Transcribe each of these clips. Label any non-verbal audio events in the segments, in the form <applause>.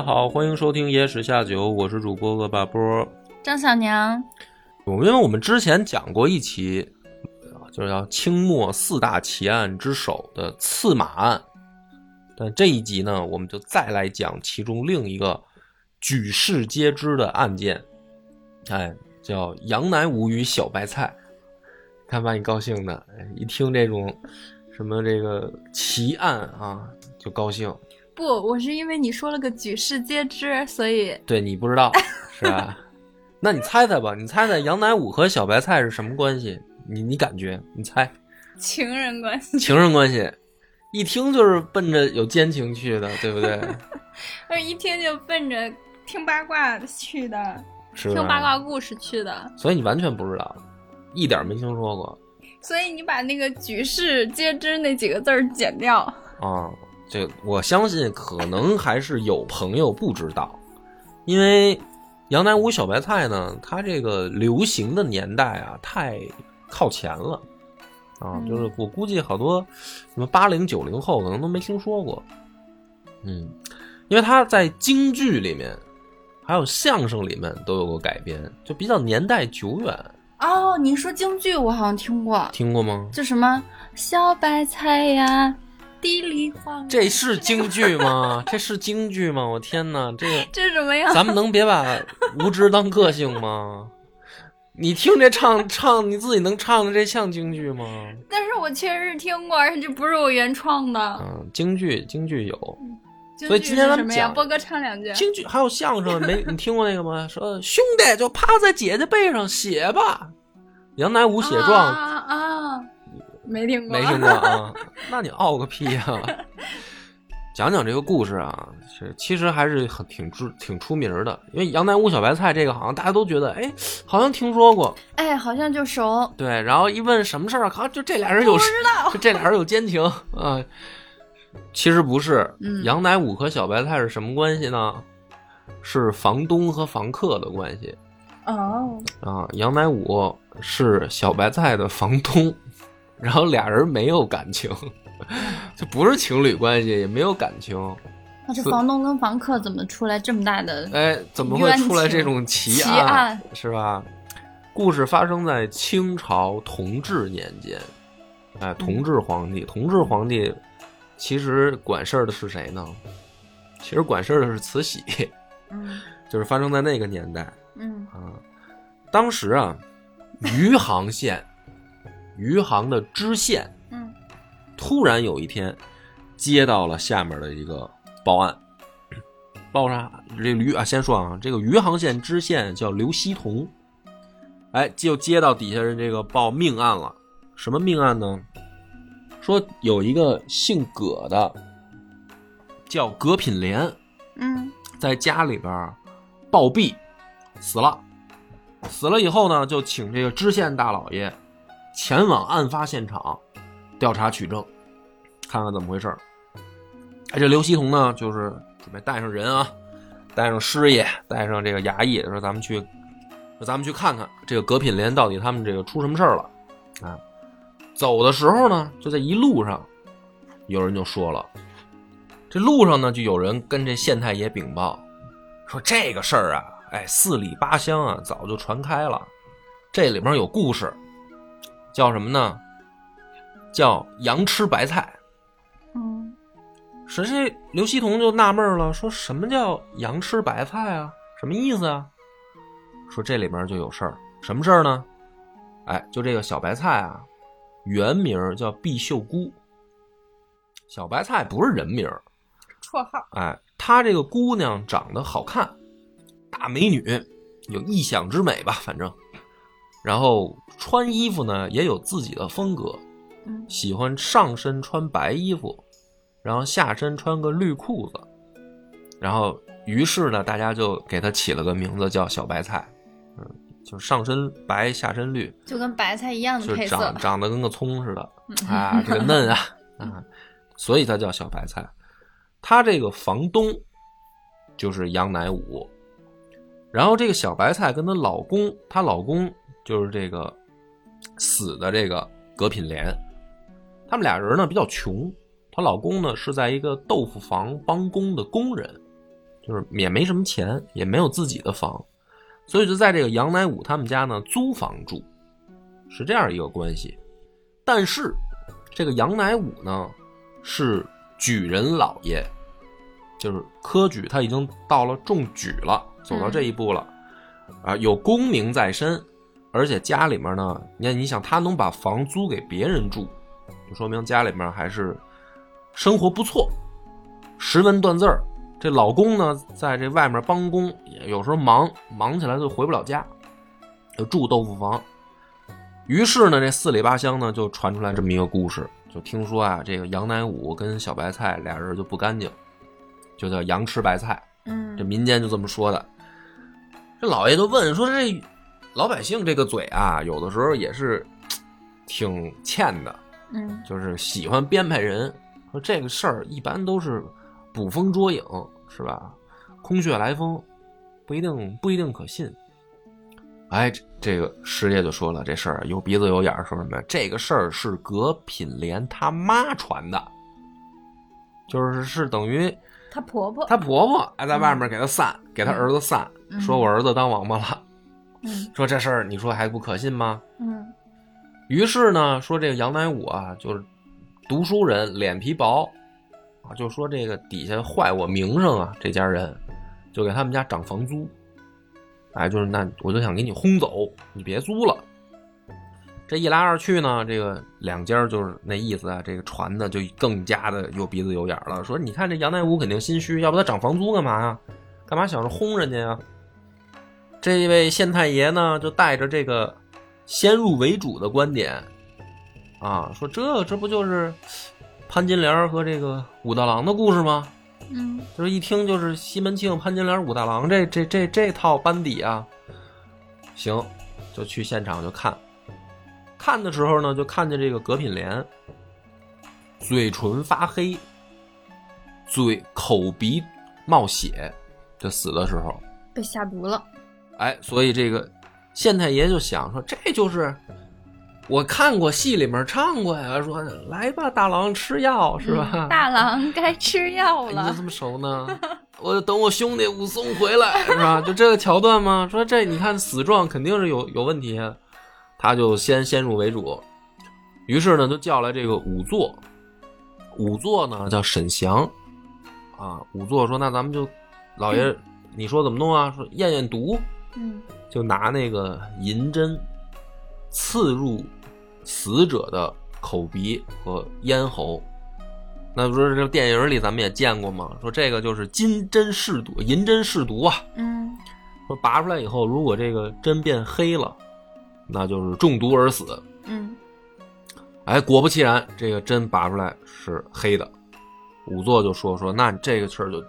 家好，欢迎收听《野史下酒》，我是主播恶霸波。张小娘，我们因为我们之前讲过一期，啊就是叫清末四大奇案之首的刺马案，但这一集呢，我们就再来讲其中另一个举世皆知的案件，哎，叫杨乃武与小白菜。看把你高兴的，哎一听这种什么这个奇案啊，就高兴。不，我是因为你说了个举世皆知，所以对你不知道是吧？<laughs> 那你猜猜吧，你猜猜杨乃武和小白菜是什么关系？你你感觉？你猜？情人关系。情人关系，一听就是奔着有奸情去的，对不对？<laughs> 我一听就奔着听八卦去的，是听八？卦故事去的，所以你完全不知道，一点没听说过所以你把那个举世皆知那几个字儿剪掉。啊。这我相信，可能还是有朋友不知道，因为杨乃武小白菜呢，它这个流行的年代啊，太靠前了。啊，嗯就是我估计好多什么八零九零后可能都没听说过，嗯，因为它在京剧里面，还有相声里面都有过改编，就比较年代久远，哦，你说京剧，我好像听过，听过吗？就什么小白菜呀，地里黄。这是京剧吗？<laughs> 这是京剧吗？我天哪，这个。这是什么呀？咱们能别把无知当个性吗？你听这唱唱，你自己能唱的这像京剧吗？但是我确实是听过，而且这不是我原创的。嗯，京剧京剧有，所以今天咱们？讲波哥唱两句。京剧还有相声，没 <laughs> 你听过那个吗？说兄弟就趴在姐姐背上写吧，杨乃武写状，啊啊，没听过，没听过啊？<laughs> 那你傲个屁呀、讲讲这个故事啊，是其实还是很挺知挺出名的，因为杨乃武小白菜这个好像大家都觉得，哎，好像听说过，哎，好像就熟，对，然后一问什么事儿，好像就这俩人有不知道。<laughs> 就这俩人有奸情。<laughs> 啊。其实不是，嗯。杨乃武和小白菜是什么关系呢？是房东和房客的关系。哦，啊。杨乃武是小白菜的房东，然后俩人没有感情，<laughs> 就不是情侣关系，也没有感情。那这房东跟房客怎么出来这么大的？哎，怎么会出来这种奇奇案？案是吧？故事发生在清朝同治年间，哎，同治皇帝，同治皇帝其实管事儿的是谁呢？其实管事儿的是慈禧，嗯就是发生在那个年代嗯啊。当时啊，余杭县，余杭的知县嗯突然有一天接到了下面的一个报案，<coughs> 报啥？这余啊，先说啊，这个余杭县知县叫刘希同，哎，就接到底下人这个报命案了。什么命案呢？说有一个姓葛的，叫葛品莲，嗯在家里边暴毙死了。死了以后呢，就请这个知县大老爷前往案发现场调查取证，看看怎么回事儿。哎，这刘希同呢，就是准备带上人啊，带上师爷，带上这个衙役，说咱们去，说咱们去看看这个葛品莲到底他们这个出什么事儿了啊。走的时候呢，就在一路上，有人就说了，这路上呢，就有人跟这县太爷禀报，说这个事儿啊，哎，四里八乡啊，早就传开了，这里面有故事，叫什么呢？叫羊吃白菜。嗯谁这刘希同就纳闷了，说什么叫羊吃白菜啊？什么意思啊？说这里面就有事儿，什么事儿呢？哎，就这个小白菜啊，原名叫毕秀姑。小白菜不是人名儿，绰号，哎，她这个姑娘长得好看，大美女，有异想之美吧，反正。然后穿衣服呢也有自己的风格，嗯喜欢上身穿白衣服，然后下身穿个绿裤子，然后于是呢，大家就给他起了个名字叫小白菜，嗯，就是上身白下身绿，就跟白菜一样的就是配色长。长得跟个葱似的啊，这个嫩啊啊，<laughs> 所以它叫小白菜。他这个房东就是杨乃武，然后这个小白菜跟她老公，她老公就是这个死的这个葛品莲，他们俩人呢比较穷，她老公呢是在一个豆腐房帮工的工人，就是也没什么钱，也没有自己的房，所以就在这个杨乃武他们家呢租房住。是这样一个关系。但是这个杨乃武呢是举人老爷，就是科举他已经到了中举了，走到这一步了，啊，有功名在身，而且家里面呢，你看，你想他能把房租给别人住，就说明家里面还是生活不错，识文断字儿。这老公呢，在这外面帮工，也有时候忙，忙起来就回不了家，就住豆腐房。于是呢，这四里八乡呢就传出来这么一个故事，就听说啊，这个杨乃武跟小白菜俩人就不干净，就叫杨吃白菜，嗯这民间就这么说的。这老爷就问说：“这老百姓这个嘴啊，有的时候也是挺欠的，嗯就是喜欢编排人。说这个事儿一般都是捕风捉影，是吧？空穴来风，不一定不一定可信。哎，这这个师爷就说了，这事儿有鼻子有眼儿，说什么呀？这个事儿是葛品莲他妈传的，就是是等于她婆婆。她婆婆还在外面给她散，给她儿子散，嗯说我儿子当王八了，嗯说这事儿你说还不可信吗？嗯于是呢，说这个杨乃武啊，就是读书人，脸皮薄啊，就说这个底下坏我名声啊，这家人就给他们家涨房租，哎，就是那我就想给你轰走，你别租了。这一来二去呢，这个两家就是那意思啊，这个传的就更加的有鼻子有眼儿了。说你看这杨乃武肯定心虚，要不他涨房租干嘛呀？干嘛想着轰人家呀？这位县太爷呢，就带着这个先入为主的观点啊，说这这不就是潘金莲和这个武大郎的故事吗？嗯就是一听就是西门庆、潘金莲、武大郎这这这这套班底啊。行，就去现场就看。看的时候呢，就看见这个葛品莲嘴唇发黑，嘴口鼻冒血，就死的时候。被下毒了。哎，所以这个县太爷就想说，这就是我看过戏里面唱过呀，说来吧，大郎吃药是吧？嗯大郎该吃药 <laughs> 了你就这。么熟呢？我等我兄弟武松回来是吧？就这个桥段吗？说这你看死状肯定是有有问题啊，他就先先入为主，于是呢就叫来这个仵作，仵作呢叫沈祥啊，仵作说那咱们就老爷你说怎么弄啊？说验验毒，嗯就拿那个银针刺入死者的口鼻和咽喉。那不是这电影里咱们也见过吗？说这个就是金针试毒，银针试毒啊。嗯说拔出来以后，如果这个针变黑了，那就是中毒而死。嗯哎，果不其然，这个针拔出来是黑的。仵作就说说，那这个事儿就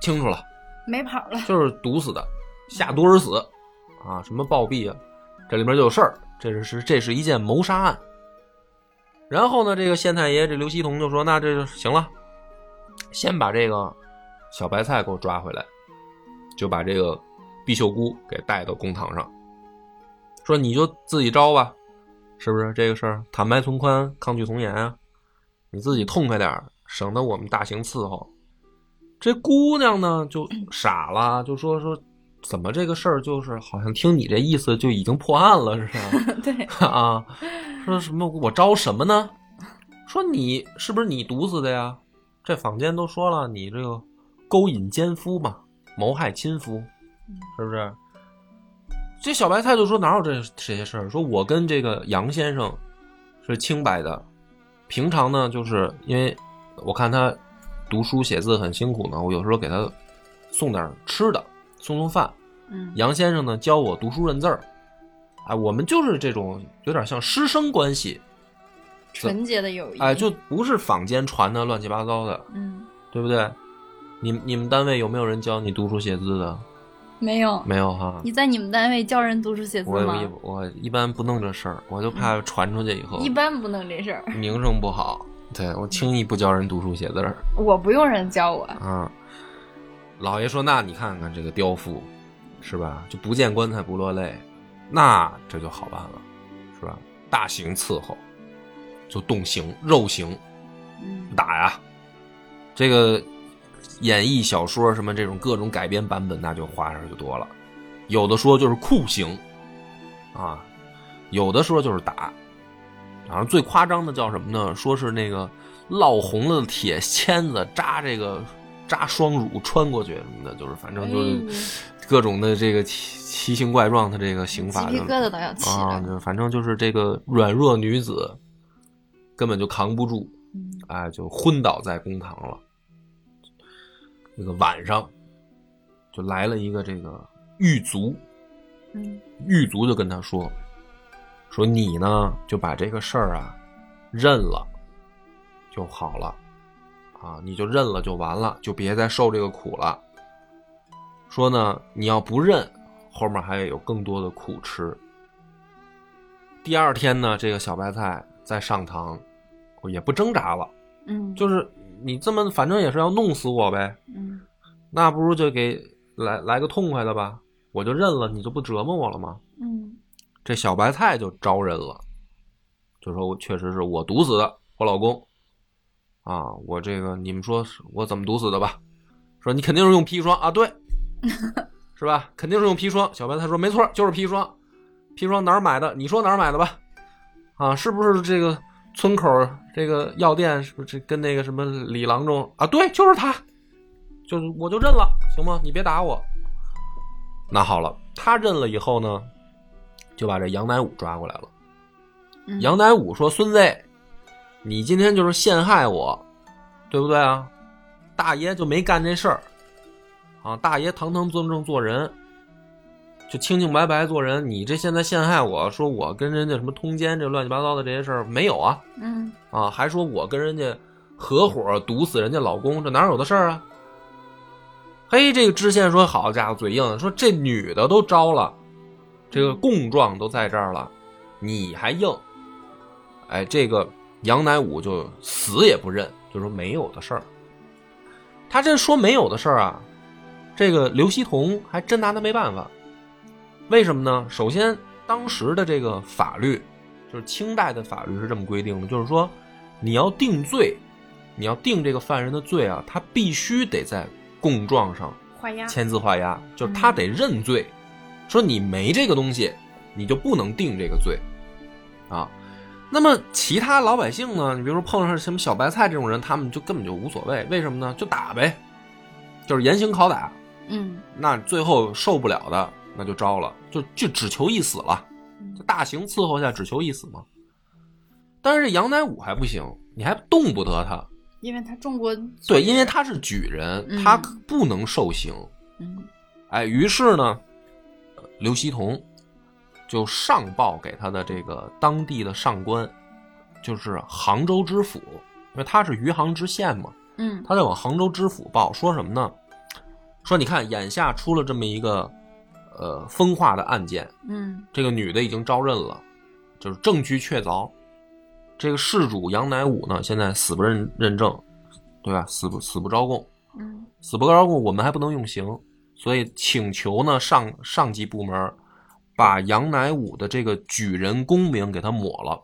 清楚了。没跑了。就是毒死的，下毒而死，啊，什么暴毙啊，这里面就有事儿，这是是这是一件谋杀案。然后呢，这个县太爷这刘希同就说：“那这就行了，先把这个小白菜给我抓回来，就把这个毕秀姑给带到公堂上，说你就自己招吧，是不是这个事儿？坦白从宽，抗拒从严啊，你自己痛快点儿，省得我们大刑伺候。”这姑娘呢就傻了，就说说怎么这个事儿就是好像听你这意思就已经破案了似的 <laughs> 对，<laughs> 啊？说什么我招什么呢？说你是不是你毒死的呀？这坊间都说了，你这个勾引奸夫嘛，谋害亲夫，是不是？这小白菜就说哪有这这些事儿？说我跟这个杨先生是清白的，平常呢就是因为我看他读书写字很辛苦呢，我有时候给他送点吃的，送送饭。嗯杨先生呢教我读书认字儿，哎，我们就是这种有点像师生关系，纯洁的友谊。哎，就不是坊间传的乱七八糟的，嗯对不对？你你们单位有没有人教你读书写字的？没有。没有哈。你在你们单位教人读书写字吗？我一我一般不弄这事儿，我就怕传出去以后一般不弄这事儿。名声不好。对我轻易不教人读书写字儿。我不用人教我。啊，老爷说：“那你看看这个雕父，是吧？就不见棺材不落泪，那这就好办了，是吧？大刑伺候，就动刑肉刑，嗯打呀。这个演绎小说什么这种各种改编版本，那就花样就多了。有的说就是酷刑，啊，有的说就是打。然后最夸张的叫什么呢？说是那个烙红了的铁签子扎这个扎双乳穿过去什么的，就是反正就是各种的这个奇奇形怪状的这个刑法就，鸡皮疙瘩都要起啊，就反正就是这个软弱女子根本就扛不住，嗯。哎，就昏倒在公堂了。那个晚上就来了一个这个狱卒，嗯。狱卒就跟他说：“说你呢就把这个事儿啊认了就好了，啊，你就认了就完了，就别再受这个苦了。说呢，你要不认，后面还有更多的苦吃。第二天呢，这个小白菜再上堂，也不挣扎了，嗯，就是你这么反正也是要弄死我呗，嗯那不如就给来来个痛快的吧，我就认了，你就不折磨我了吗？嗯这小白菜就招认了，就说我确实是我毒死的，我老公啊，我这个你们说是我怎么毒死的吧？说你肯定是用砒霜啊，对，<laughs> 是吧？肯定是用砒霜。小白他说没错，就是砒霜。砒霜哪儿买的？你说哪儿买的吧？啊，是不是这个村口这个药店？是不是这跟那个什么李郎中啊？对，就是他，就是我就认了，行吗？你别打我。那好了，他认了以后呢，就把这杨乃武抓过来了。嗯杨乃武说：“孙子，你今天就是陷害我，对不对啊？大爷就没干这事儿啊！大爷堂堂正正做人，就清清白白做人。你这现在陷害我说我跟人家什么通奸这乱七八糟的这些事儿没有啊？嗯啊，还说我跟人家合伙毒死人家老公，这哪有的事儿啊？嘿，这个知县说：“好家伙，嘴硬，说这女的都招了，这个供状都在这儿了，你还硬？哎，这个杨乃武就死也不认，就说没有的事儿。他这说没有的事儿啊，这个刘希同还真拿他没办法。为什么呢？首先，当时的这个法律，就是清代的法律是这么规定的，就是说你要定罪，你要定这个犯人的罪啊，他必须得在供状上。签字画押，就是他得认罪，说你没这个东西，你就不能定这个罪，啊。那么其他老百姓呢？你比如说碰上什么小白菜这种人，他们就根本就无所谓，为什么呢？就打呗，就是严刑拷打。嗯那最后受不了的，那就招了，就就只求一死了，就大刑伺候下，只求一死嘛。但是这杨乃武还不行，你还动不得他，因为他中过对，因为他是举人，嗯他不能受刑。嗯哎，于是呢，呃刘希同就上报给他的这个当地的上官，就是杭州知府，因为他是余杭知县嘛，嗯他在往杭州知府报，说什么呢？说你看，眼下出了这么一个呃风化的案件，嗯这个女的已经招认了，就是证据确凿。这个事主杨乃武呢，现在死不认认证，对吧？死不死不招供，嗯死不招供，我们还不能用刑，所以请求呢上上级部门把杨乃武的这个举人功名给他抹了，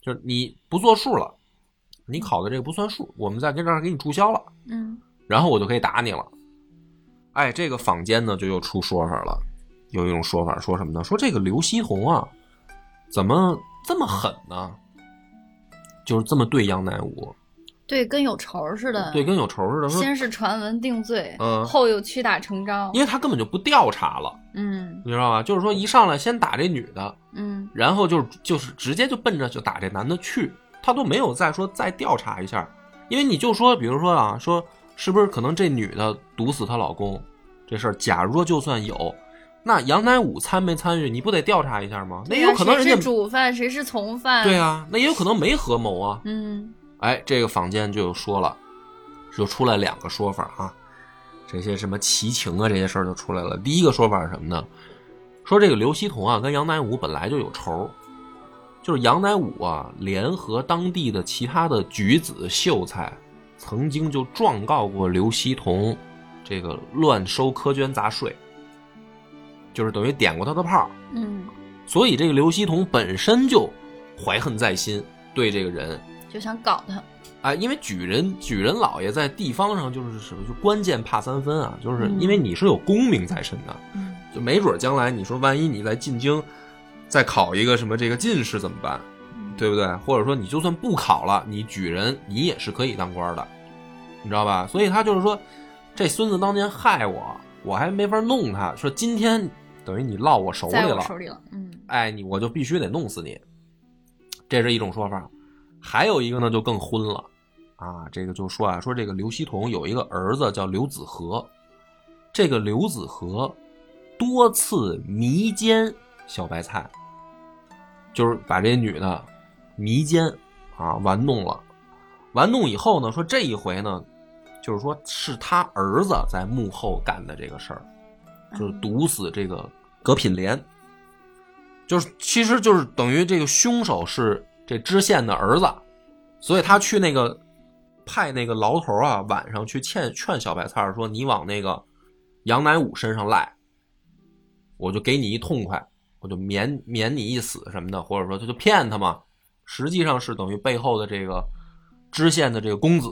就是你不作数了，你考的这个不算数，我们在跟这儿给你注销了，嗯然后我就可以打你了。哎，这个坊间呢就又出说法了，有一种说法说什么呢？说这个刘希同啊，怎么这么狠呢？就是这么对杨乃武，对，跟有仇似的。对，跟有仇似的。说，先是传闻定罪，嗯后又屈打成招。因为他根本就不调查了，嗯你知道吧？就是说一上来先打这女的，嗯然后就是就是直接就奔着就打这男的去，他都没有再说再调查一下，因为你就说，比如说啊，说是不是可能这女的毒死她老公这事儿，假如说就算有，那杨乃武参没参与，你不得调查一下吗？那有可能人家主犯，谁是从犯？对啊，那也有可能没合谋啊。嗯哎，这个坊间就说了，就出来两个说法啊，这些什么奇情啊这些事儿就出来了。第一个说法是什么呢？说这个刘希同啊跟杨乃武本来就有仇，就是杨乃武啊联合当地的其他的举子秀才，曾经就状告过刘希同这个乱收苛捐杂税，就是等于点过他的炮。嗯，所以这个刘希同本身就怀恨在心，对这个人，就想搞他。啊，因为举人举人老爷在地方上就是什么，就关键怕三分啊，就是因为你是有功名在身的，嗯就没准将来你说万一你在进京再考一个什么这个进士怎么办，对不对？或者说你就算不考了，你举人你也是可以当官的，你知道吧？所以他就是说，这孙子当年害我，我还没法弄他，说今天等于你落我手里了，手里了。嗯哎，你我就必须得弄死你，这是一种说法。还有一个呢，就更昏了啊！这个就说啊，说这个刘希同有一个儿子叫刘子和，这个刘子和多次迷奸小白菜，就是把这女的迷奸啊玩弄了。玩弄以后呢，说这一回呢，就是说是他儿子在幕后干的这个事儿，就是毒死这个葛品莲。就是其实就是等于这个凶手是这知县的儿子，所以他去那个派那个牢头啊，晚上去劝劝小白菜儿说：“你往那个杨乃武身上赖，我就给你一痛快，我就免免你一死什么的，或者说他就骗他嘛。实际上是等于背后的这个知县的这个公子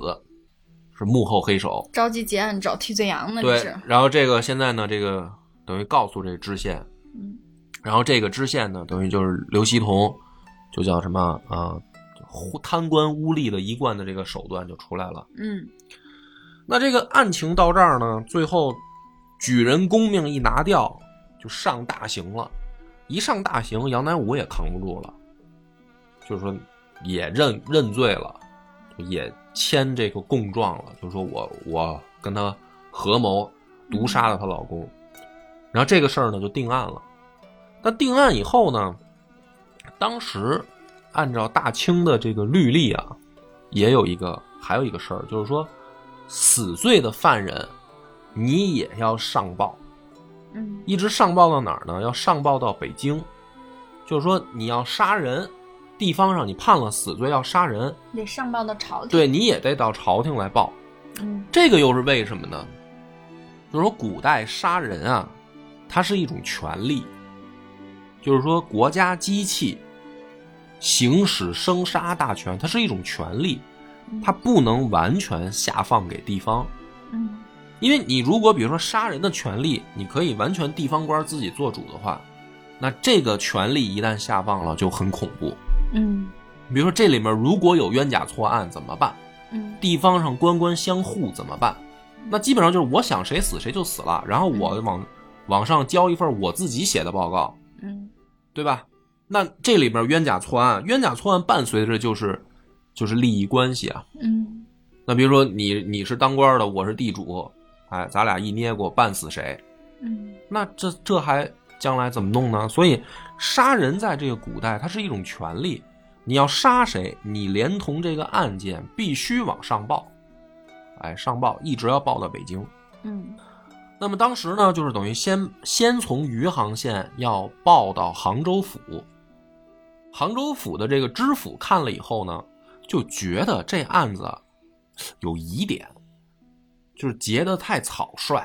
是幕后黑手，着急结案找替罪羊呢，对。。然后这个现在呢，这个等于告诉这个知县，嗯然后这个知县呢，等于就是刘希同，就叫什么啊、呃贪官污吏的一贯的这个手段就出来了。嗯那这个案情到这儿呢，最后举人功命一拿掉，就上大刑了。一上大刑，杨乃武也扛不住了，就是说也认认罪了，也签这个供状了，就说我我跟他合谋毒杀了她老公，然后这个事儿呢就定案了。那定案以后呢，当时按照大清的这个律例啊，也有一个还有一个事儿，就是说死罪的犯人，你也要上报，嗯一直上报到哪儿呢？要上报到北京，就是说你要杀人，地方上你判了死罪要杀人，得上报到朝廷。对你也得到朝廷来报。嗯这个又是为什么呢？就是说古代杀人啊，它是一种权利，就是说国家机器行使生杀大权，它是一种权利，它不能完全下放给地方。嗯因为你如果比如说杀人的权利，你可以完全地方官自己做主的话，那这个权利一旦下放了就很恐怖。嗯比如说这里面如果有冤假错案怎么办？嗯地方上官官相护怎么办？那基本上就是我想谁死谁就死了，然后我往往上交一份我自己写的报告，嗯对吧？那这里边冤假错案，冤假错案伴随着就是就是利益关系啊。嗯那比如说你你是当官的，我是地主，哎，咱俩一捏过办死谁？嗯那这这还将来怎么弄呢？所以杀人在这个古代，它是一种权利。你要杀谁，你连同这个案件必须往上报，哎，上报一直要报到北京。嗯那么当时呢，就是等于先先从余杭县要报到杭州府，杭州府的这个知府看了以后呢，就觉得这案子有疑点，就是结得太草率。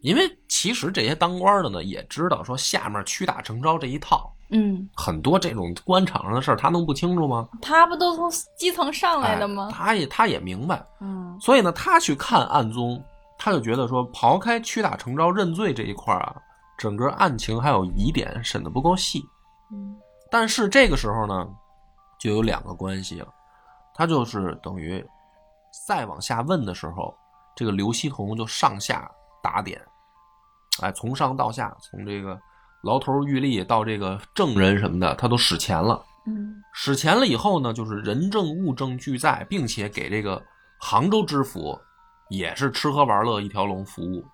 因为其实这些当官的呢，也知道说下面屈打成招这一套，嗯，很多这种官场上的事儿，他能不清楚吗？他不都从基层上来的哎吗？他也他也明白，嗯所以呢，他去看案宗，他就觉得说，刨开屈打成招认罪这一块儿啊，整个案情还有疑点，审的不够细。嗯但是这个时候呢，就有两个关系了，他就是等于再往下问的时候，这个刘希同就上下打点，哎，从上到下，从这个牢头狱吏到这个证人什么的，他都使钱了。嗯使钱了以后呢，就是人证物证俱在，并且给这个杭州知府也是吃喝玩乐一条龙服务。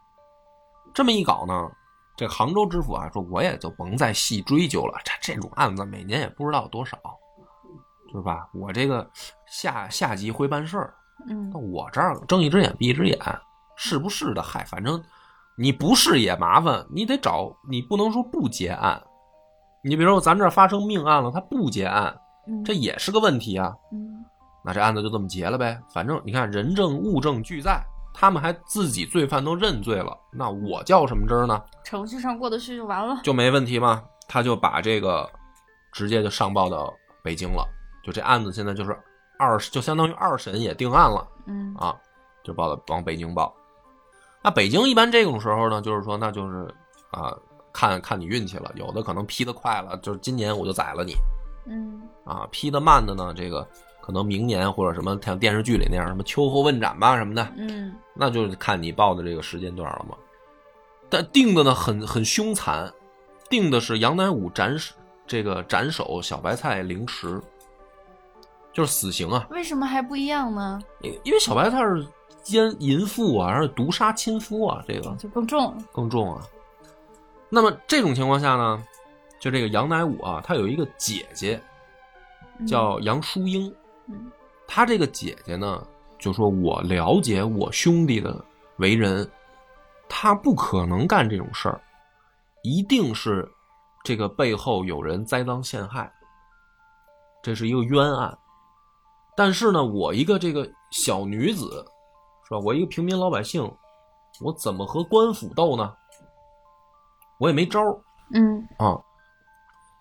这么一搞呢，这杭州知府啊说，我也就甭再细追究了，这这种案子每年也不知道多少，是吧？我这个下下级会办事儿，嗯那我这儿睁一只眼闭一只眼，是不是的？嗨，反正你不是也麻烦，你得找，你不能说不结案。你比如说咱这儿发生命案了，他不结案，嗯，这也是个问题啊。嗯那这案子就这么结了呗。反正你看人证物证俱在，他们还自己罪犯都认罪了，那我较什么真儿呢？程序上过得去就完了。就没问题吗。他就把这个直接就上报到北京了，就这案子现在就是二，就相当于二审也定案了嗯啊，就报到往北京报。那北京一般这种时候呢，就是说那就是啊，看看你运气了，有的可能批的快了，就是今年我就宰了你嗯啊；批的慢的呢，这个可能明年或者什么像电视剧里那样什么秋后问斩吧什么的，嗯那就是看你报的这个时间段了嘛。但定的呢很很凶残，定的是杨乃武斩首这个斩首小白菜凌迟，就是死刑啊。为什么还不一样呢？因因为小白菜是奸淫妇啊，而且毒杀亲夫啊，这个就更重。更重啊。那么这种情况下呢，就这个杨乃武啊，他有一个姐姐嗯叫杨淑英，嗯他这个姐姐呢，就说我了解我兄弟的为人，他不可能干这种事儿，一定是这个背后有人栽赃陷害，这是一个冤案。但是呢，我一个这个小女子，是吧？我一个平民老百姓，我怎么和官府斗呢？我也没招儿嗯啊。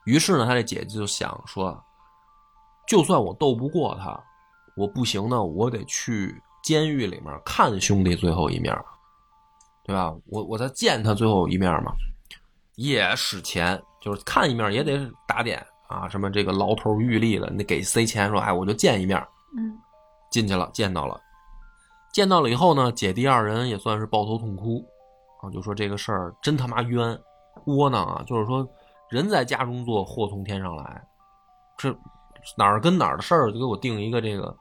于是呢，他这姐姐就想说，就算我斗不过他，我不行呢，我得去监狱里面看兄弟最后一面，对吧？我我再见他最后一面嘛，也使钱，就是看一面也得打点啊，什么这个牢头狱吏的，你得给塞钱说，哎，我就见一面，嗯进去了，见到了，见到了以后呢，姐弟二人也算是抱头痛哭啊，就说这个事儿真他妈冤，窝囊啊！就是说人在家中坐，祸从天上来，这哪儿跟哪儿的事儿就给我定一个这个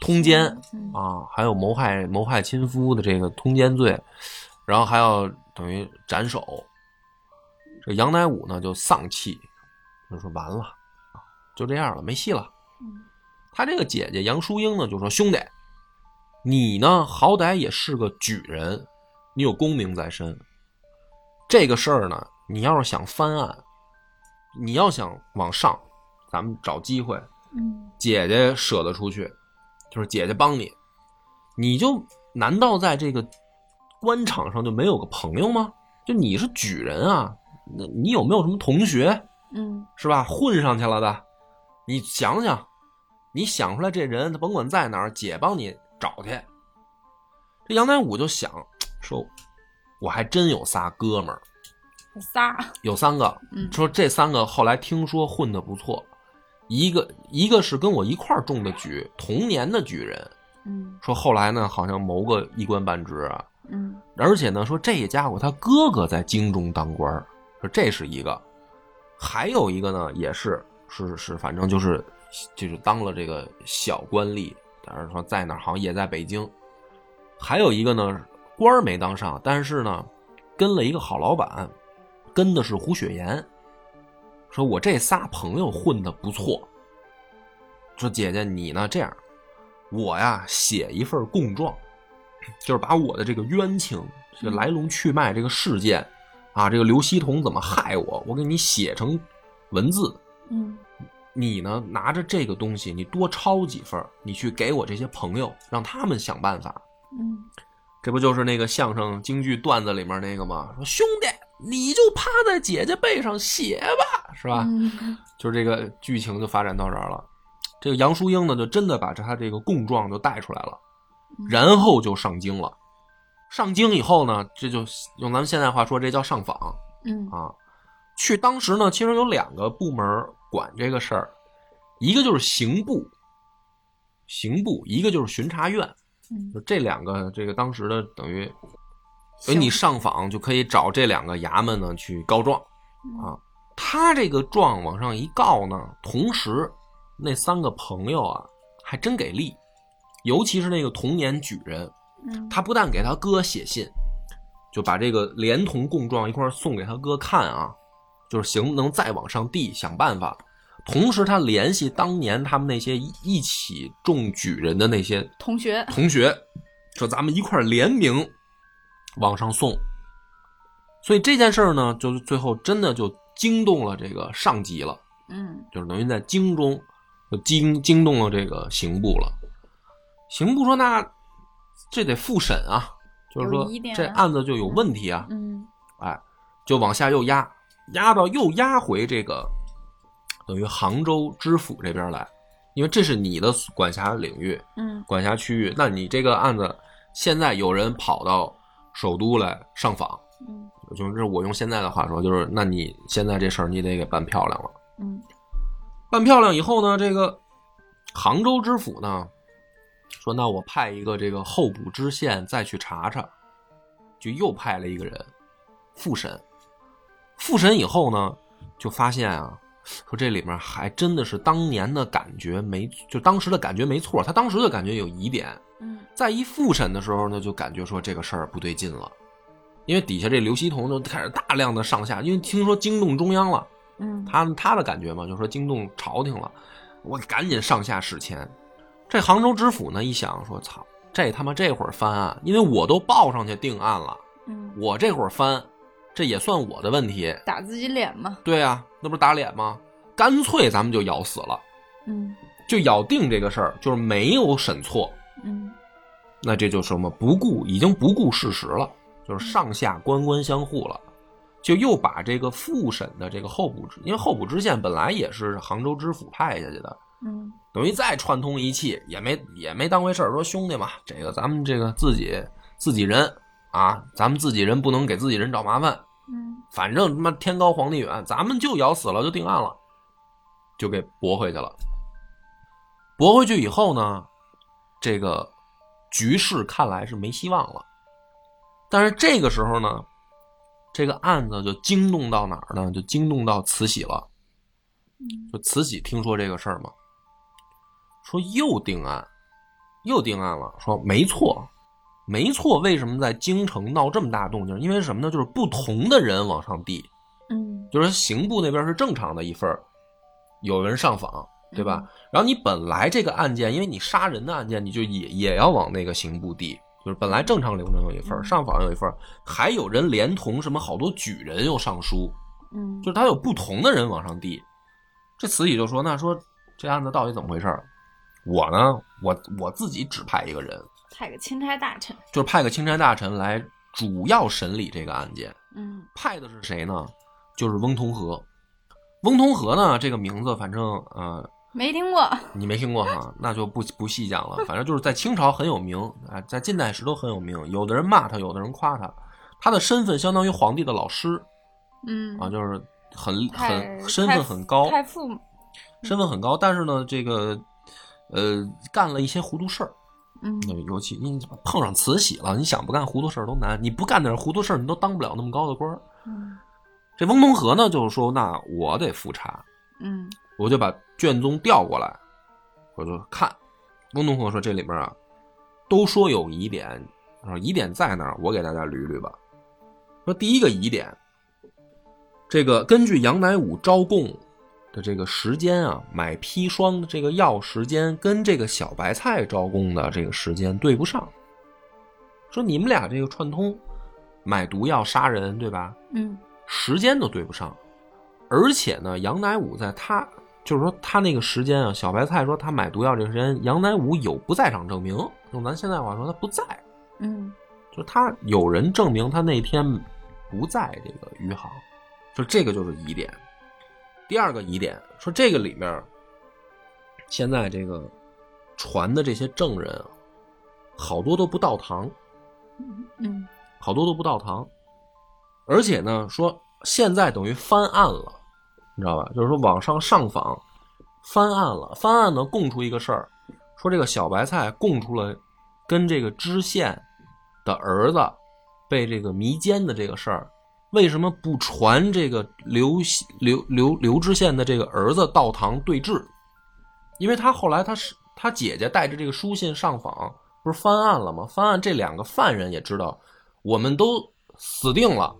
通奸嗯啊，还有谋害谋害亲夫的这个通奸罪，然后还要等于斩首。这杨乃武呢就丧气，就说完了，就这样了，没戏了。嗯他这个姐姐杨淑英呢，就说：“兄弟，你呢，好歹也是个举人，你有功名在身。这个事儿呢，你要是想翻案，你要想往上，咱们找机会，嗯姐姐舍得出去，就是姐姐帮你，你就难道在这个官场上就没有个朋友吗？就你是举人啊，那你有没有什么同学？”嗯是吧？混上去了的，你想想，你想出来这人，他甭管在哪儿，姐帮你找去。这杨乃武就想说，我还真有仨哥们儿，仨。有三个，嗯说这三个后来听说混的不错，一个一个是跟我一块儿中的举，同年的举人，嗯。说后来呢好像谋个一官半职啊，嗯。而且呢说这家伙他哥哥在京中当官儿，说这是一个，还有一个呢也是是是，反正就是就是当了这个小官吏，但是说在哪儿好像也在北京，还有一个呢官儿没当上，但是呢跟了一个好老板，跟的是胡雪岩，说我这仨朋友混的不错，说姐姐你呢这样，我呀写一份供状。就是把我的这个冤情、这个来龙去脉、这个事件，啊，这个刘希同怎么害我，我给你写成文字。嗯你呢，拿着这个东西，你多抄几份，你去给我这些朋友，让他们想办法。嗯这不就是那个相声京剧段子里面那个吗？说兄弟，你就趴在姐姐背上写吧，是吧？嗯就是这个剧情就发展到这儿了。这个杨淑英呢，就真的把他这个供状就带出来了，然后就上京了。上京以后呢，这就用咱们现在话说，这叫上访嗯啊。去当时呢，其实有两个部门管这个事儿，一个就是刑部，刑部，一个就是巡查院，嗯就这两个，这个当时的等于，所以你上访就可以找这两个衙门呢去告状。啊，他这个状往上一告呢，同时那三个朋友啊还真给力，尤其是那个同年举人，嗯。他不但给他哥写信，就把这个连同供状一块送给他哥看啊，就是行能再往上递，想办法。同时他联系当年他们那些一一起中举人的那些同学，同学，说咱们一块联名往上送。所以这件事儿呢，就是最后真的就惊动了这个上级了，嗯就是等于在京中就惊惊动了这个刑部了。刑部说：“那这得复审啊，就是说这案子就有问题啊。嗯哎，就往下又压，压到又压回这个等于杭州知府这边来，因为这是你的管辖领域、嗯管辖区域。那你这个案子现在有人跑到首都来上访，嗯就是我用现在的话说，就是那你现在这事儿你得给办漂亮了。嗯办漂亮以后呢，这个杭州知府呢说，那我派一个这个候补知县再去查查，就又派了一个人复审。复审以后呢，就发现啊，说这里面还真的是当年的感觉没，就当时的感觉没错，他当时的感觉有疑点，嗯在一复审的时候呢，就感觉说这个事儿不对劲了，因为底下这刘希同就开始大量的上下，因为听说惊动中央了。嗯。他他的感觉嘛，就说惊动朝廷了，我赶紧上下使钱。这杭州知府呢一想说，操，这他妈这会儿翻案，因为我都报上去定案了，嗯，我这会儿翻，这也算我的问题。打自己脸嘛，对啊，那不是打脸吗？干脆咱们就咬死了，嗯。就咬定这个事儿就是没有审错，嗯那这就什么不顾已经不顾事实了，就是上下官官相护了，就又把这个复审的这个候补知，因为候补知县本来也是杭州知府派下去的，嗯等于再串通一气，也没也没当回事儿，说兄弟嘛，这个咱们这个自己自己人啊，咱们自己人不能给自己人找麻烦，嗯反正他妈天高皇帝远，咱们就咬死了就定案了，就给驳回去了。驳回去以后呢，这个局势看来是没希望了。但是这个时候呢，这个案子就惊动到哪儿呢？就惊动到慈禧了。嗯就慈禧听说这个事儿嘛，说又定案，又定案了。说没错，没错。为什么在京城闹这么大动静？因为什么呢？就是不同的人往上递，嗯就是刑部那边是正常的一份儿有人上访，对吧？然后你本来这个案件，因为你杀人的案件，你就也也要往那个刑部递，就是本来正常流程有一份上访有一份儿，还有人连同什么好多举人又上书，嗯，就是他有不同的人往上递。这慈禧就说：“那说这案子到底怎么回事？我呢，我我自己指派一个人，派个钦差大臣，就是派个钦差大臣来主要审理这个案件。嗯派的是谁呢？就是翁同龢。翁同龢呢，这个名字反正呃没听过，你没听过哈，<laughs> 那就不不细讲了。反正就是在清朝很有名啊，在近代史都很有名。有的人骂他，有的人夸他。他的身份相当于皇帝的老师嗯啊，就是很很身份很高，太傅，身份很高，但是呢，这个呃干了一些糊涂事儿。嗯尤其你碰上慈禧了，你想不干糊涂事儿都难。你不干点糊涂事儿，你都当不了那么高的官儿。嗯这翁同龢呢，就是说，那我得复查，嗯我就把卷宗调过来，我就看。翁同龢说这里边啊，都说有疑点，说疑点在哪儿？我给大家捋捋吧。说第一个疑点，这个根据杨乃武招供的这个时间啊，买砒霜的这个药时间跟这个小白菜招供的这个时间对不上。说你们俩这个串通买毒药杀人，对吧？嗯时间都对不上，而且呢，杨乃武在他就是说他那个时间啊，小白菜说他买毒药这个时间，杨乃武有不在场证明，用咱现在话说他不在，嗯就他有人证明他那天不在这个余杭，就这个就是疑点。第二个疑点说这个里面，现在这个传的这些证人啊，好多都不到堂，嗯好多都不到堂，而且呢，说现在等于翻案了，你知道吧？就是说网上上访翻案了，翻案呢供出一个事儿，说这个小白菜供出了跟这个知县的儿子被这个迷奸的这个事儿，为什么不传这个刘刘刘刘知县的这个儿子到堂对质？因为他后来他是他姐姐带着这个书信上访，不是翻案了吗？翻案这两个犯人也知道，我们都死定了，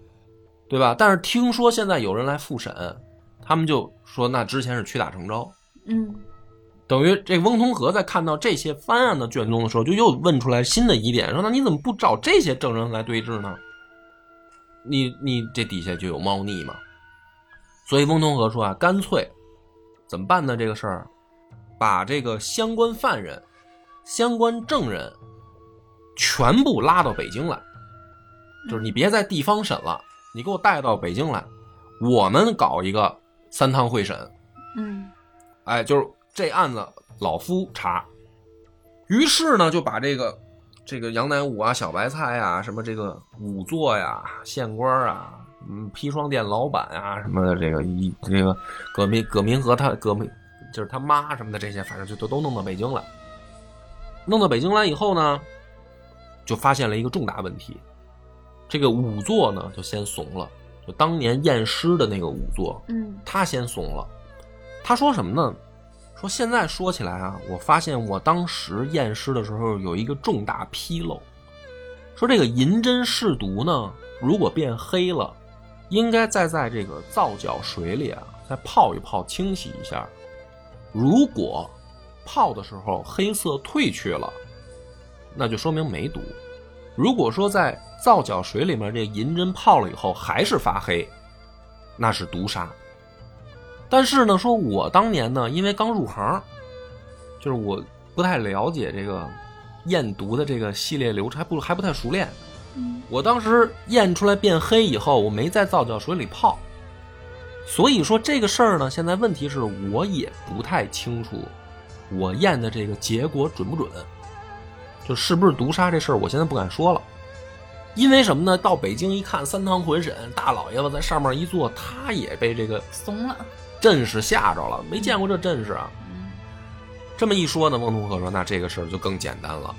对吧？但是听说现在有人来复审，他他们就说那之前是屈打成招，嗯等于这翁同龢在看到这些翻案的卷宗的时候，就又问出来新的疑点，说那你怎么不找这些证人来对质呢？你你这底下就有猫腻嘛。所以翁同龢说啊，干脆怎么办呢？这个事儿，把这个相关犯人、相关证人全部拉到北京来，就是你别在地方审了，你给我带到北京来，我们搞一个三趟会审。嗯哎，就是这案子老夫查，于是呢就把这个这个杨乃武啊、小白菜啊、什么这个仵作呀、县官啊、嗯砒霜店老板啊什么的，这个一这个葛明葛明和他葛明就是他妈什么的这些，反正就都都弄到北京来。弄到北京来以后呢，就发现了一个重大问题，这个仵作呢就先怂了，就当年验尸的那个仵作，嗯他先怂了。他说什么呢？说现在说起来啊，我发现我当时验尸的时候有一个重大纰漏。说这个银针试毒呢，如果变黑了，应该再在这个皂角水里啊，再泡一泡，清洗一下。如果泡的时候黑色褪去了，那就说明没毒。如果说在皂角水里面这银针泡了以后还是发黑，那是毒杀。但是呢，说我当年呢，因为刚入行，就是我不太了解这个验毒的这个系列流程，还不还不太熟练。嗯我当时验出来变黑以后，我没在皂角水里泡，所以说这个事儿呢，现在问题是我也不太清楚，我验的这个结果准不准，就是不是毒杀这事儿，我现在不敢说了。因为什么呢？到北京一看，三堂会审，大老爷子在上面一坐，他也被这个怂了。阵势吓着了，没见过这阵势啊。嗯这么一说呢，翁同龢说：“那这个事儿就更简单了，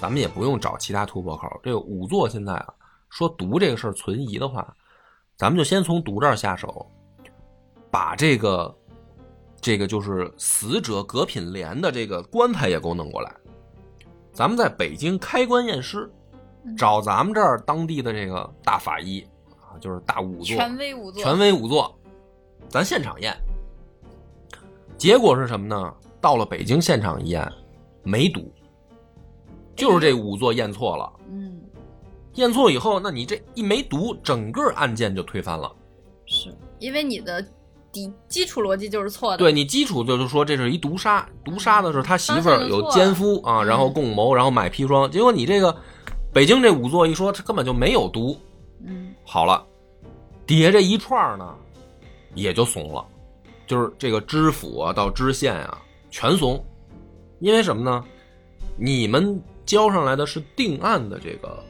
咱们也不用找其他突破口。这个仵作现在啊，说毒这个事儿存疑的话，咱们就先从毒这儿下手，把这个这个就是死者葛品莲的这个棺材也给我弄过来，咱们在北京开棺验尸，找咱们这儿当地的这个大法医啊，就是大仵作，权威仵作，权威仵作，咱现场验。结果是什么呢？到了北京现场一验，没毒，就是这仵作验错了。嗯，验错以后，那你这一没毒，整个案件就推翻了。是因为你的底基础逻辑就是错的。对你基础就是说这是一毒杀，毒杀的时候他媳妇儿有奸夫啊，然后共谋，然后买砒霜。结果你这个北京这仵作一说，他根本就没有毒。嗯好了，底下这一串呢，也就怂了，就是这个知府啊到知县啊全怂，因为什么呢？你们交上来的是定案的这个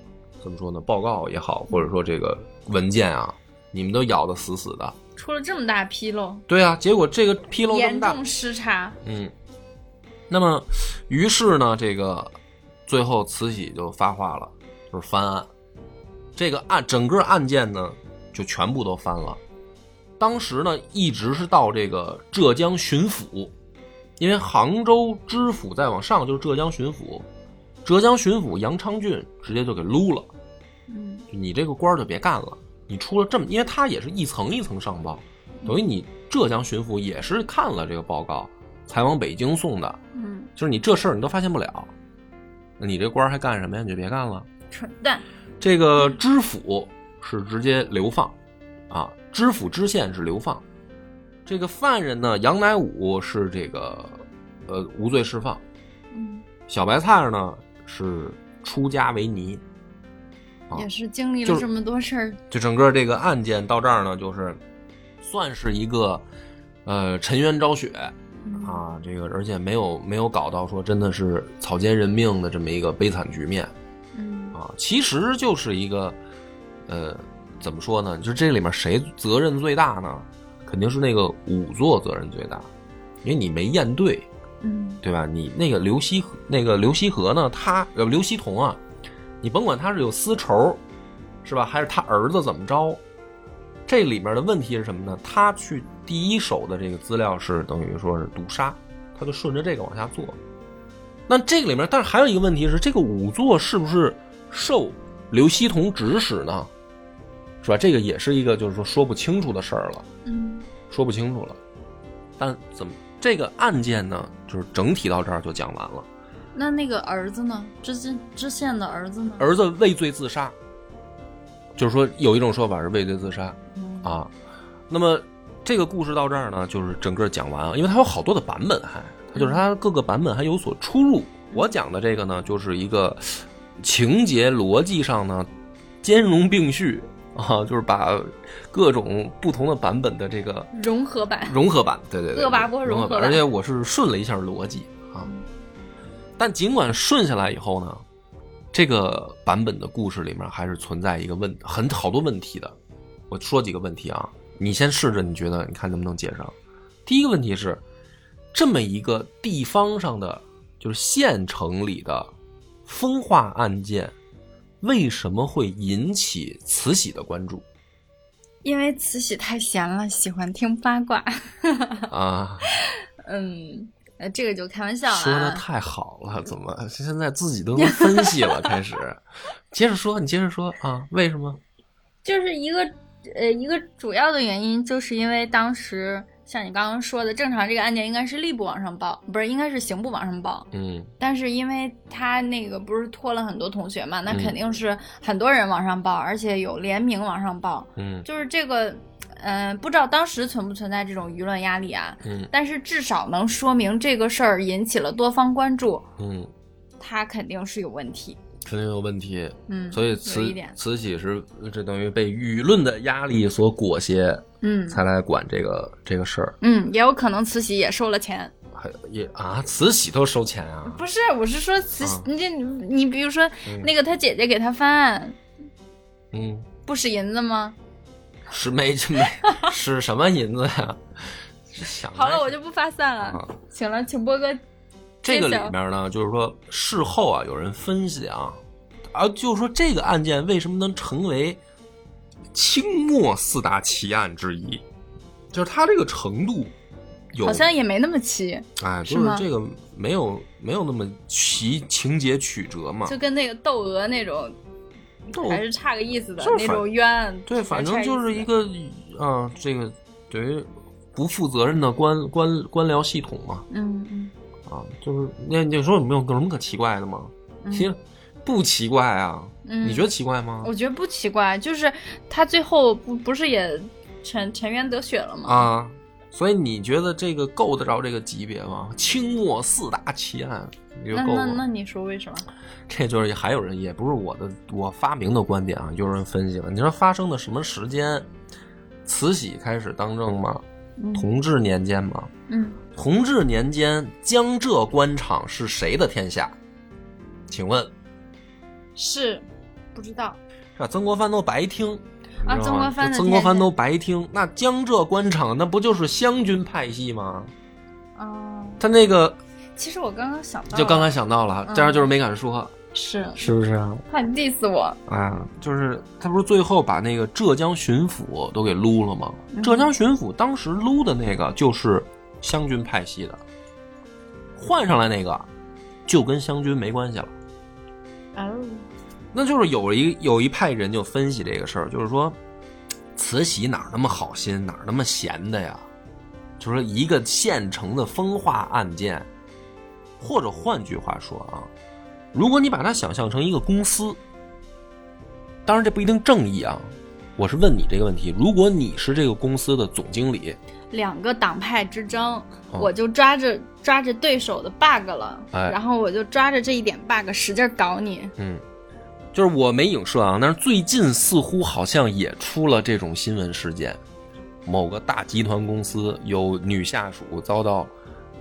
怎么说呢？报告也好，或者说这个文件啊，你们都咬得死死的。出了这么大纰漏，对啊，结果这个纰漏严重失察。嗯，那么于是呢，这个最后慈禧就发话了，就是翻案。这个案整个案件呢，就全部都翻了。当时呢，一直是到这个浙江巡抚，因为杭州知府再往上就是浙江巡抚，浙江巡抚杨昌俊直接就给撸了，嗯就你这个官儿就别干了，你出了这么，因为他也是一层一层上报，等于你浙江巡抚也是看了这个报告才往北京送的，嗯，就是你这事儿你都发现不了，那你这官儿还干什么呀？你就别干了。蠢蛋。这个知府是直接流放，啊，知府知县是流放。这个犯人呢，杨乃武是这个呃无罪释放，嗯，小白菜呢是出家为尼。啊也是经历了这么多事儿。就整个这个案件到这儿呢，就是算是一个呃沉冤昭雪嗯，啊，这个而且没有没有搞到说真的是草菅人命的这么一个悲惨局面。其实就是一个，呃，怎么说呢？就是这里面谁责任最大呢？肯定是那个仵作责任最大，因为你没验对，嗯对吧？你那个刘希和那个刘希和呢，他呃刘希同啊，你甭管他是有私仇，是吧？还是他儿子怎么着？这里面的问题是什么呢？他去第一手的这个资料是等于说是毒杀，他就顺着这个往下做。那这个里面，但是还有一个问题是，这个仵作是不是受刘希同指使呢？是吧？这个也是一个就是说说不清楚的事儿了。嗯说不清楚了。但怎么这个案件呢？就是整体到这儿就讲完了。那那个儿子呢？知县知县的儿子呢？儿子畏罪自杀，就是说有一种说法是畏罪自杀嗯啊。那么这个故事到这儿呢，就是整个讲完了，因为它有好多的版本还，它就是它各个版本还有所出入。我讲的这个呢，就是一个情节逻辑上呢兼容并蓄 <laughs> 啊，就是把各种不同的版本的这个融合版。融合版，对对对，恶霸波融合版而且我是顺了一下逻辑啊。但尽管顺下来以后呢，这个版本的故事里面还是存在一个问很好多问题的。我说几个问题啊，你先试着，你觉得你看能不能接上？第一个问题是，这么一个地方上的，就是县城里的风化案件，为什么会引起慈禧的关注因为慈禧太闲了，喜欢听八卦。<laughs> <laughs> 啊？嗯，呃，这个就开玩笑了啊。说的太好了，怎么现在自己都能分析了？开始，<laughs> 接着说，你接着说啊？为什么？就是一个呃一个主要的原因，就是因为当时像你刚刚说的，正常这个案件应该是吏部往上报，不是应该是刑部往上报。嗯但是因为他那个不是拖了很多同学嘛，那嗯肯定是很多人往上报，而且有联名往上报。嗯就是这个，嗯、不知道当时存不存在这种舆论压力啊？嗯但是至少能说明这个事儿引起了多方关注，嗯，他肯定是有问题。肯定有问题。嗯，所以慈慈禧是这等于被舆论的压力所裹挟，嗯才来管这个这个事儿。嗯，也有可能慈禧也收了钱。还也啊，慈禧都收钱啊？不是，我是说慈你这你你比如说嗯那个他姐姐给他翻案，嗯，不使银子吗？是没没是什么银子呀？<laughs> 好了，我就不发散了啊。行了，请波哥这个里面呢，就是说事后啊，有人分析啊，啊，就是说这个案件为什么能成为清末四大奇案之一，就是它这个程度有，好像也没那么奇，哎，就是这个没有没有那么奇情节曲折嘛就，跟那个窦娥那种斗还是差个意思的那种冤。对，反正就是一个啊，这个等于不负责任的官官官僚系统嘛，嗯嗯啊，就是那你说有没有有什么可奇怪的吗？嗯实不奇怪啊，嗯，你觉得奇怪吗？我觉得不奇怪，就是他最后不不是也沉沉冤得雪了吗？啊，所以你觉得这个够得着这个级别吗？清末四大奇案，你觉那得够吗？那那你说为什么？<laughs> 这就是还有人，也不是我的我发明的观点啊，有人分析了。你说发生的什么时间？慈禧开始当政吗？嗯同治年间吗？嗯，同治年间，江浙官场是谁的天下？请问，是不知道。这曾国藩都白听啊曾国藩曾国藩都白听。那江浙官场那不就是湘军派系吗？哦，他那个其实我刚刚想到，就刚刚想到了，但是就是没敢说，是是不是啊？怕你 diss 我。啊，就是他不是最后把那个浙江巡抚都给撸了吗？嗯浙江巡抚当时撸的那个就是湘军派系的，换上来那个就跟湘军没关系了。哦，那就是有一有一派人就分析这个事儿，就是说，慈禧哪儿那么好心，哪儿那么闲的呀？就是说一个现成的风化案件，或者换句话说啊，如果你把它想象成一个公司，当然这不一定正义啊。我是问你这个问题：如果你是这个公司的总经理，两个党派之争，哦。我就抓着抓着对手的 bug 了，哎。然后我就抓着这一点 bug 使劲搞你。嗯，就是我没影射啊，但是最近似乎好像也出了这种新闻事件，某个大集团公司有女下属遭到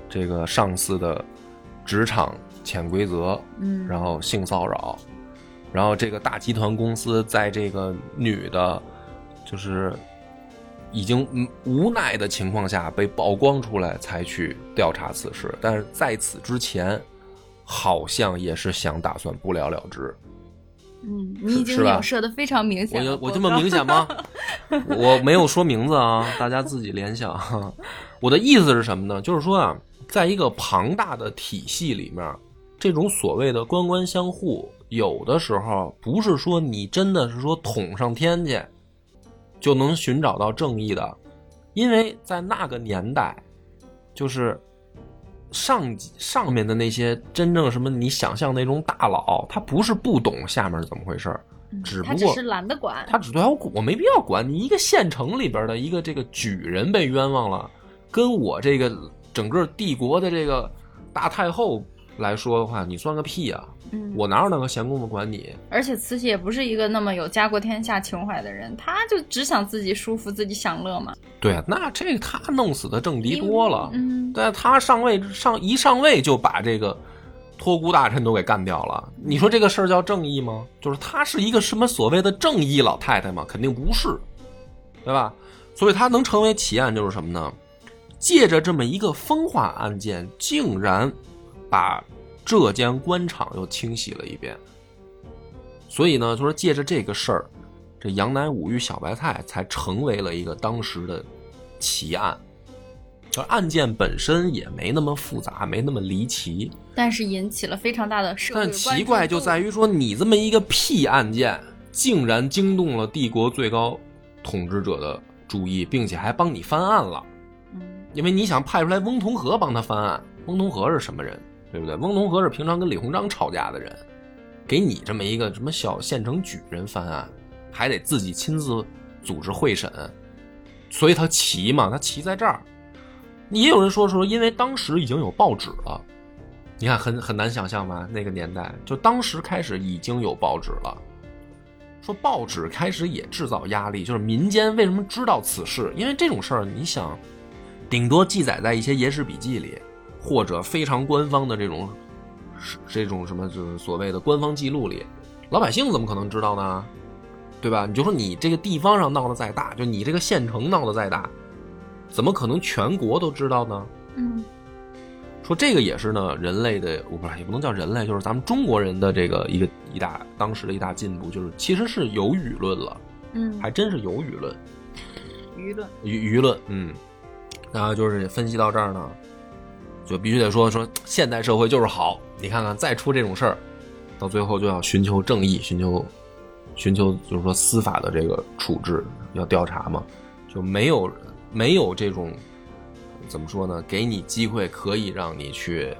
这个上司的职场潜规则，嗯，然后性骚扰，然后这个大集团公司在这个女的，就是已经嗯无奈的情况下被曝光出来，才去调查此事。但是在此之前，好像也是想打算不了了之。嗯，你已经影射的非常明显了。有我这么明显吗？我没有说名字啊，大家自己联想。我的意思是什么呢？就是说啊，在一个庞大的体系里面，这种所谓的官官相护，有的时候不是说你真的是说捅上天去就能寻找到正义的，因为在那个年代，就是上级上面的那些真正什么你想象那种大佬，他不是不懂下面是怎么回事儿，只不过他只是懒得管。他只对我我没必要管你一个县城里边的一个这个举人被冤枉了，跟我这个整个帝国的这个大太后来说的话，你算个屁啊！嗯，我哪有那个闲工夫管你？而且慈禧也不是一个那么有家国天下情怀的人，他就只想自己舒服、自己享乐嘛。对啊，那这个他弄死的政敌多了，嗯，但他上位上一上位就把这个托孤大臣都给干掉了。你说这个事儿叫正义吗？就是她是一个什么所谓的正义老太太吗？肯定不是，对吧？所以她能成为奇案就是什么呢？借着这么一个风化案件，竟然把浙江官场又清洗了一遍。所以呢，就说借着这个事儿，这杨乃武与小白菜才成为了一个当时的奇案。这案件本身也没那么复杂，没那么离奇，但是引起了非常大的社会但奇怪就在于说，你这么一个屁案件，竟然惊动了帝国最高统治者的注意，并且还帮你翻案了。嗯因为你想派出来翁同龢帮他翻案，翁同龢是什么人，对不对？翁同龢是平常跟李鸿章吵架的人，给你这么一个什么小县城举人翻案，还得自己亲自组织会审，所以他奇嘛，他奇在这儿。也有人说说，因为当时已经有报纸了，你看很很难想象吧？那个年代，就当时开始已经有报纸了。说报纸开始也制造压力，就是民间为什么知道此事？因为这种事儿，你想，顶多记载在一些野史笔记里，或者非常官方的这种这种什么就是所谓的官方记录里，老百姓怎么可能知道呢？对吧？你就说你这个地方上闹得再大，就你这个县城闹得再大，怎么可能全国都知道呢？嗯说这个也是呢，人类的我不是也不能叫人类，就是咱们中国人的这个一个一大当时的一大进步，就是其实是有舆论了，嗯，还真是有舆论，舆论舆舆论，嗯，然后就是分析到这儿呢，就必须得说说现代社会就是好，你看看再出这种事儿，到最后就要寻求正义，寻求寻求就是说司法的这个处置，要调查嘛，就没有没有这种怎么说呢？给你机会可以让你去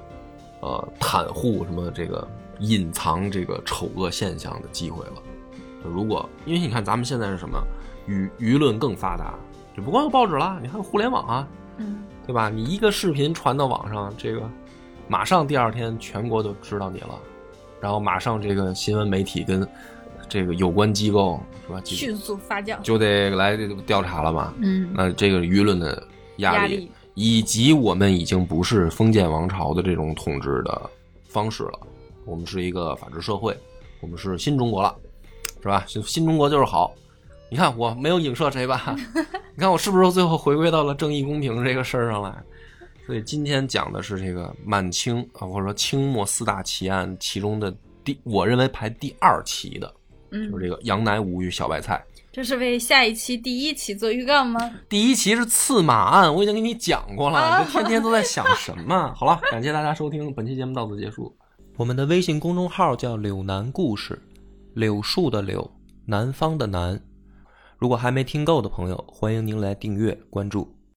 呃袒护什么这个隐藏这个丑恶现象的机会了。就如果因为你看咱们现在是什么舆舆论更发达，就不光有报纸了，你还有互联网啊，嗯对吧？你一个视频传到网上，这个马上第二天全国都知道你了，然后马上这个新闻媒体跟这个有关机构是吧，就迅速发酵。就得来这个调查了嘛。嗯，那这个舆论的压力，压力以及我们已经不是封建王朝的这种统治的方式了，我们是一个法治社会，我们是新中国了，是吧？新新中国就是好。你看我没有影射谁吧？<laughs> 你看我是不是最后回归到了正义公平这个事儿上来？所以今天讲的是这个满清啊，或者说清末四大奇案其中的第，我认为排第二奇的，嗯就是这个杨乃武与小白菜。这是为下一期第一期做预告吗？第一期是刺马案，我已经给你讲过了，啊你这天天都在想什么？<laughs> 好了，感谢大家收听，本期节目到此结束。我们的微信公众号叫“柳南故事”，柳树的柳，南方的南。如果还没听够的朋友，欢迎您来订阅关注。